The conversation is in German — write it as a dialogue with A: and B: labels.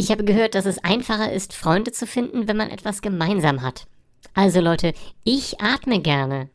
A: Ich habe gehört, dass es einfacher ist, Freunde zu finden, wenn man etwas gemeinsam hat. Also Leute, ich atme gerne.